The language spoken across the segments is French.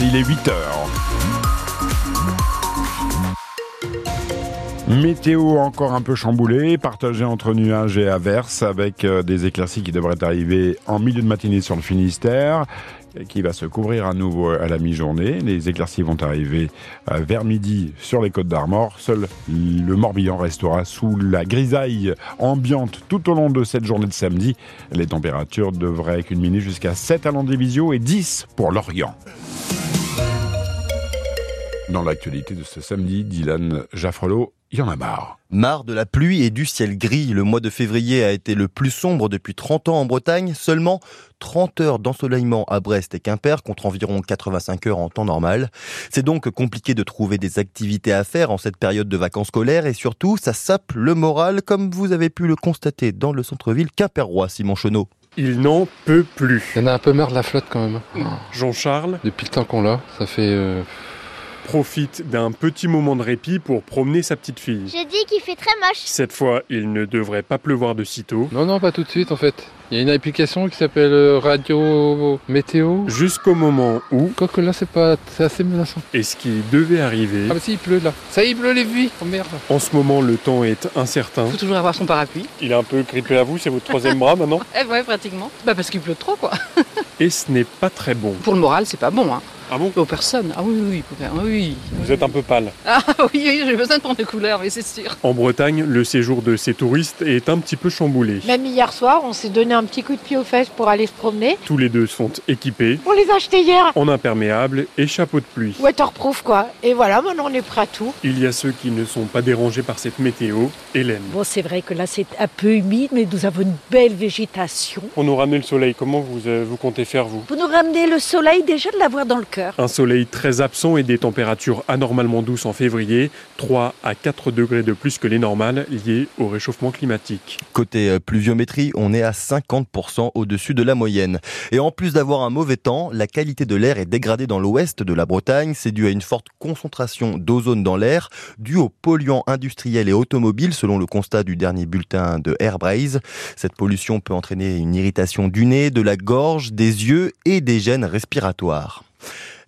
il est 8 heures. Météo encore un peu chamboulée, partagée entre nuages et averses, avec euh, des éclaircies qui devraient arriver en milieu de matinée sur le Finistère qui va se couvrir à nouveau à la mi-journée. Les éclaircies vont arriver euh, vers midi sur les côtes d'Armor. Seul le Morbihan restera sous la grisaille ambiante tout au long de cette journée de samedi. Les températures devraient culminer jusqu'à 7 à Landévisio et 10 pour l'Orient. Dans l'actualité de ce samedi, Dylan Jaffrelot, il y en a marre. Marre de la pluie et du ciel gris. Le mois de février a été le plus sombre depuis 30 ans en Bretagne. Seulement 30 heures d'ensoleillement à Brest et Quimper contre environ 85 heures en temps normal. C'est donc compliqué de trouver des activités à faire en cette période de vacances scolaires et surtout, ça sape le moral comme vous avez pu le constater dans le centre-ville quimpérois, Simon Chenot. Il n'en peut plus. Il y en a un peu marre de la flotte quand même. Jean-Charles Depuis le temps qu'on l'a, ça fait... euh, profite d'un petit moment de répit pour promener sa petite fille. Je dis qu'il fait très moche. Cette fois, il ne devrait pas pleuvoir de sitôt. Non, non, pas tout de suite en fait. Il y a une application qui s'appelle euh, Radio Météo. Jusqu'au moment où, Quoique là, c'est pas... C'est assez menaçant. et ce qui devait arriver, Ah bah si, il pleut là. Ça y est, il pleut les vies. Oh merde. en ce moment le temps est incertain. faut toujours avoir son parapluie. Il est un peu grippé à vous, c'est votre troisième bras maintenant. Eh ouais, pratiquement. Bah parce qu'il pleut trop, quoi. Et ce n'est pas très bon. Pour le moral, c'est pas bon, hein. Ah bon Aux personnes. Ah oui, oui, oui. Vous êtes un peu pâle. Ah oui, oui, j'ai besoin de prendre des couleurs, mais c'est sûr. En Bretagne, le séjour de ces touristes est un petit peu chamboulé. Même hier soir, on s'est donné un petit coup de pied aux fesses pour aller se promener. Tous les deux sont équipés On les a achetés hier. en imperméable et chapeau de pluie. Waterproof quoi. Et voilà, maintenant on est prêt à tout. Il y a ceux qui ne sont pas dérangés par cette météo. Hélène. Bon, c'est vrai que là, c'est un peu humide, mais nous avons une belle végétation. Pour nous ramener le soleil, comment vous, euh, vous comptez faire vous? Pour nous ramener le soleil, déjà de l'avoir dans le cœur. Un soleil très absent et des températures anormalement douces en février, 3 à 4 degrés de plus que les normales liées au réchauffement climatique. Côté euh, pluviométrie, on est à 50% au-dessus de la moyenne. Et en plus d'avoir un mauvais temps, la qualité de l'air est dégradée dans l'ouest de la Bretagne. C'est dû à une forte concentration d'ozone dans l'air, due aux polluants industriels et automobiles, selon le constat du dernier bulletin de Airbraze. Cette pollution peut entraîner une irritation du nez, de la gorge, des yeux et des gènes respiratoires.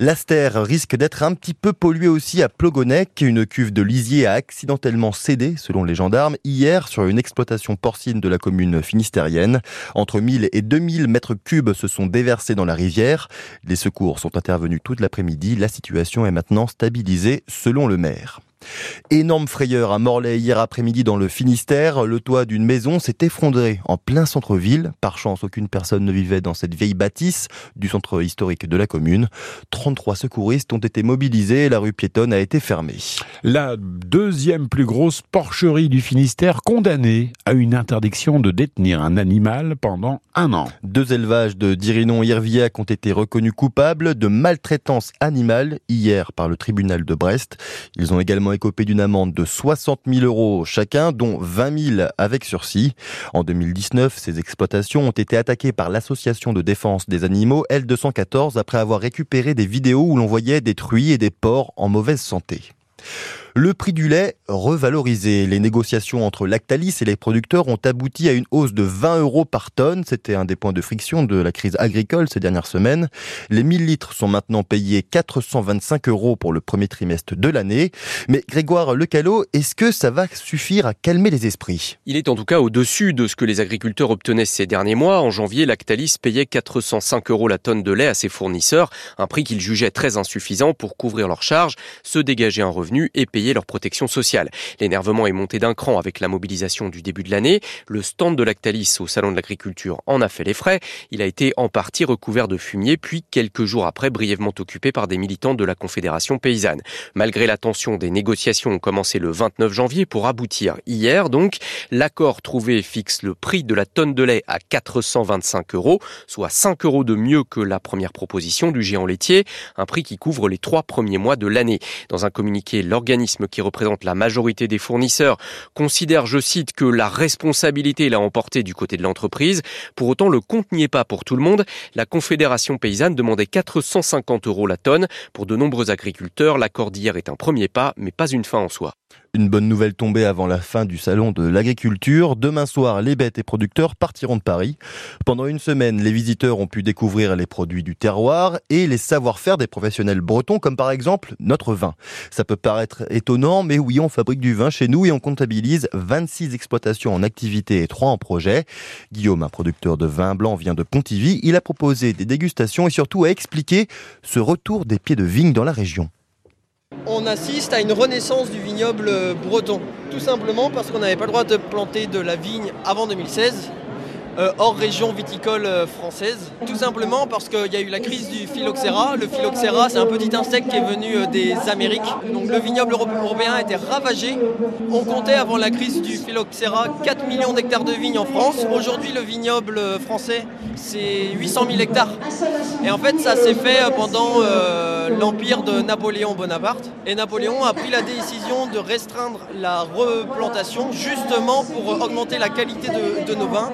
L'Aster risque d'être un petit peu pollué aussi à Plogonec. Une cuve de lisier a accidentellement cédé, selon les gendarmes, hier sur une exploitation porcine de la commune finistérienne. Entre 1000 et 2000 mètres cubes se sont déversés dans la rivière. Les secours sont intervenus toute l'après-midi. La situation est maintenant stabilisée, selon le maire. Énorme frayeur à Morlaix hier après-midi dans le Finistère. Le toit d'une maison s'est effondré en plein centre-ville. Par chance, aucune personne ne vivait dans cette vieille bâtisse du centre historique de la commune. 33 secouristes ont été mobilisés et la rue piétonne a été fermée. La deuxième plus grosse porcherie du Finistère condamnée à une interdiction de détenir un animal pendant un an. Deux élevages de Dirinon et Irviac ont été reconnus coupables de maltraitance animale hier par le tribunal de Brest. Ils ont également écopé d'une amende de 60 000 euros chacun, dont 20 000 avec sursis. En 2019, ces exploitations ont été attaquées par l'association de défense des animaux L214 après avoir récupéré des où l'on voyait des truies et des porcs en mauvaise santé. Le prix du lait revalorisé. Les négociations entre Lactalis et les producteurs ont abouti à une hausse de 20 euros par tonne. C'était un des points de friction de la crise agricole ces dernières semaines. Les 1000 litres sont maintenant payés 425 euros pour le premier trimestre de l'année. Mais Grégoire Lecalot, est-ce que ça va suffire à calmer les esprits? Il est en tout cas au-dessus de ce que les agriculteurs obtenaient ces derniers mois. En janvier, Lactalis payait 405 euros la tonne de lait à ses fournisseurs, un prix qu'ils jugeaient très insuffisant pour couvrir leurs charges, se dégager un revenu et payer leur protection sociale. L'énervement est monté d'un cran avec la mobilisation du début de l'année. Le stand de Lactalis au Salon de l'Agriculture en a fait les frais. Il a été en partie recouvert de fumier, puis quelques jours après brièvement occupé par des militants de la Confédération paysanne. Malgré la tension, des négociations ont commencé le 29 janvier pour aboutir hier. Donc, l'accord trouvé fixe le prix de la tonne de lait à 425 euros, soit 5 euros de mieux que la première proposition du géant laitier, un prix qui couvre les trois premiers mois de l'année. Dans un communiqué, l'organisme qui représente la majorité des fournisseurs considère, je cite, que la responsabilité l'a emporté du côté de l'entreprise. Pour autant, le compte n'y est pas pour tout le monde. La Confédération paysanne demandait 450 euros la tonne. Pour de nombreux agriculteurs, l'accord d'hier est un premier pas, mais pas une fin en soi. Une bonne nouvelle tombée avant la fin du salon de l'agriculture. Demain soir, les bêtes et producteurs partiront de Paris. Pendant une semaine, les visiteurs ont pu découvrir les produits du terroir et les savoir-faire des professionnels bretons, comme par exemple notre vin. Ça peut paraître étonnant, mais oui, on fabrique du vin chez nous et on comptabilise 26 exploitations en activité et 3 en projet. Guillaume, un producteur de vin blanc, vient de Pontivy. Il a proposé des dégustations et surtout a expliqué ce retour des pieds de vigne dans la région on assiste à une renaissance du vignoble breton. Tout simplement parce qu'on n'avait pas le droit de planter de la vigne avant 2016 euh, hors région viticole euh, française. Tout simplement parce qu'il y a eu la crise du phylloxéra. Le phylloxéra, c'est un petit insecte qui est venu euh, des Amériques. Donc le vignoble européen a été ravagé. On comptait avant la crise du phylloxéra 4 millions d'hectares de vignes en France. Aujourd'hui, le vignoble français, c'est 800 000 hectares. Et en fait, ça s'est fait pendant l'empire de Napoléon Bonaparte. Et Napoléon a pris la décision de restreindre la replantation justement pour augmenter la qualité de, nos vins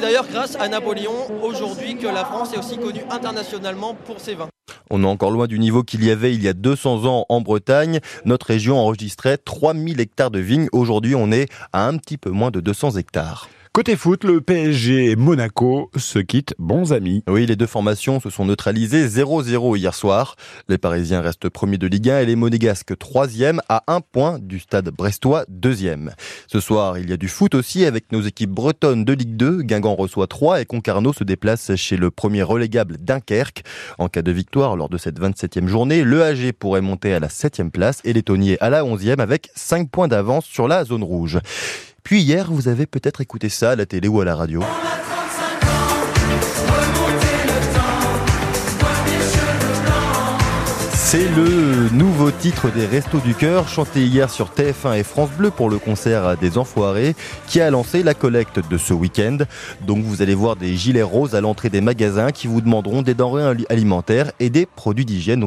d'ailleurs grâce à Napoléon aujourd'hui que la France est aussi connue internationalement pour ses vins. On est encore loin du niveau qu'il y avait il y a 200 ans en Bretagne. Notre région enregistrait 3000 hectares de vignes. Aujourd'hui, on est à un petit peu moins de 200 hectares. Côté foot, le PSG et Monaco se quittent bons amis. Oui, les deux formations se sont neutralisées 0-0 hier soir. Les Parisiens restent premiers de Ligue 1 et les Monégasques troisième à un point du stade brestois deuxième. Ce soir, il y a du foot aussi avec nos équipes bretonnes de Ligue 2. Guingamp reçoit 3 et Concarneau se déplace chez le premier relégable Dunkerque. En cas de victoire lors de cette 27e journée, le AG pourrait monter à la 7e place et les Tonniers à la 11e avec 5 points d'avance sur la zone rouge. Puis hier, vous avez peut-être écouté ça à la télé ou à la radio. C'est le nouveau titre des Restos du Cœur, chanté hier sur TF1 et France Bleu pour le concert des Enfoirés, qui a lancé la collecte de ce week-end. Donc vous allez voir des gilets roses à l'entrée des magasins qui vous demanderont des denrées alimentaires et des produits d'hygiène.